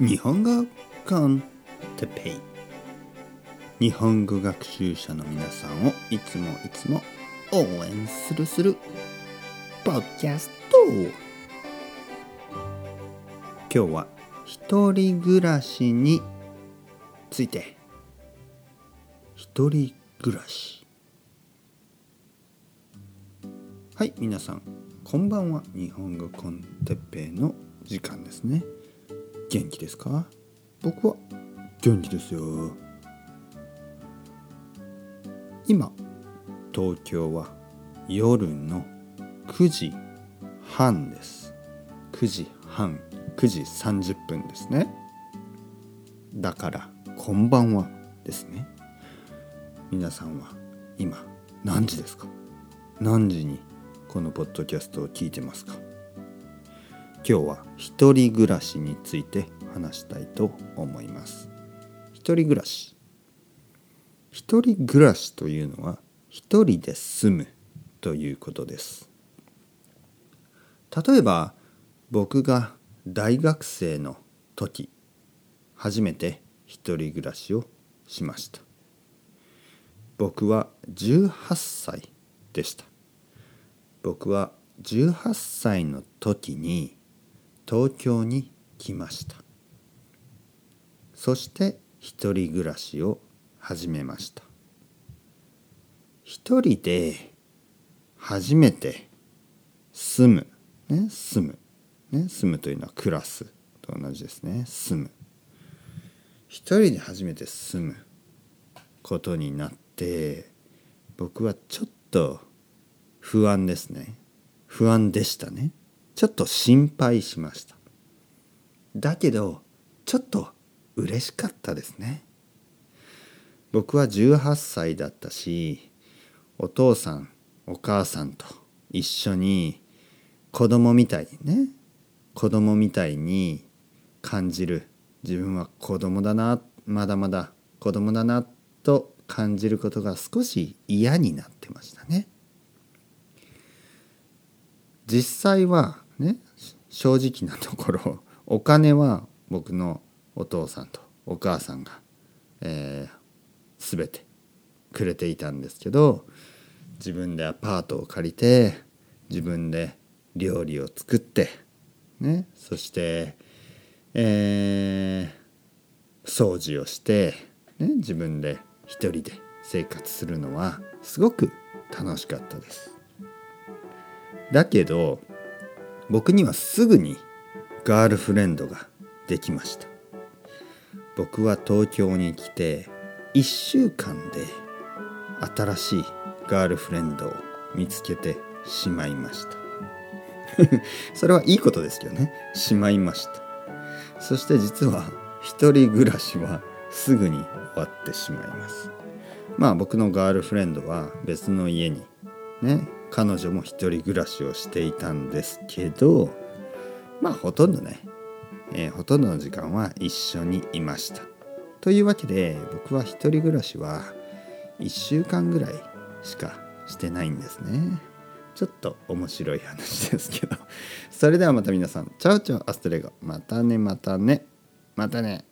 日本語コンテペイ。日本語学習者の皆さんをいつもいつも応援するするポッキャスト。今日は一人暮らしについて。一人暮らし。はい皆さんこんばんは。日本語コンテッペイの時間ですね。元気ですか？僕は元気ですよ。今東京は夜の9時半です。9時半9時30分ですね。だからこんばんはですね。皆さんは今何時ですか？何時にこのポッドキャストを聞いてますか？今日は一人暮らしについて話したいと思います。一人暮らし。一人暮らしというのは一人で住むということです。例えば僕が大学生の時初めて一人暮らしをしました。僕は18歳でした。僕は18歳の時に東京に来ました。そして一人暮らしを始めました。一人で初めて住む。ね住む。ね住むというのは暮らすと同じですね。住む。一人で初めて住むことになって僕はちょっと不安ですね。不安でしたね。ちょっと心配しました。だけどちょっと嬉しかったですね。僕は18歳だったしお父さんお母さんと一緒に子供みたいにね子供みたいに感じる。自分は子供だなまだまだ子供だなと感じることが少し嫌になってましたね。実際はね正直なところ お金は僕のお父さんとお母さんが、えー、全てくれていたんですけど自分でアパートを借りて自分で料理を作ってねそしてえー、掃除をして、ね、自分で一人で生活するのはすごく楽しかったです。だけど僕にはすぐにガールフレンドができました。僕は東京に来て1週間で新しいガールフレンドを見つけてしまいました。それはいいことですけどね。しまいました。そして実は一人暮らしはすぐに終わってしまいます。まあ僕のガールフレンドは別の家にね彼女も一人暮らしをしていたんですけどまあほとんどね、えー、ほとんどの時間は一緒にいました。というわけで僕は一人暮らしは1週間ぐらいしかしてないんですね。ちょっと面白い話ですけど。それではまた皆さん、チャオチャオアストレゴ。またねまたね。またね。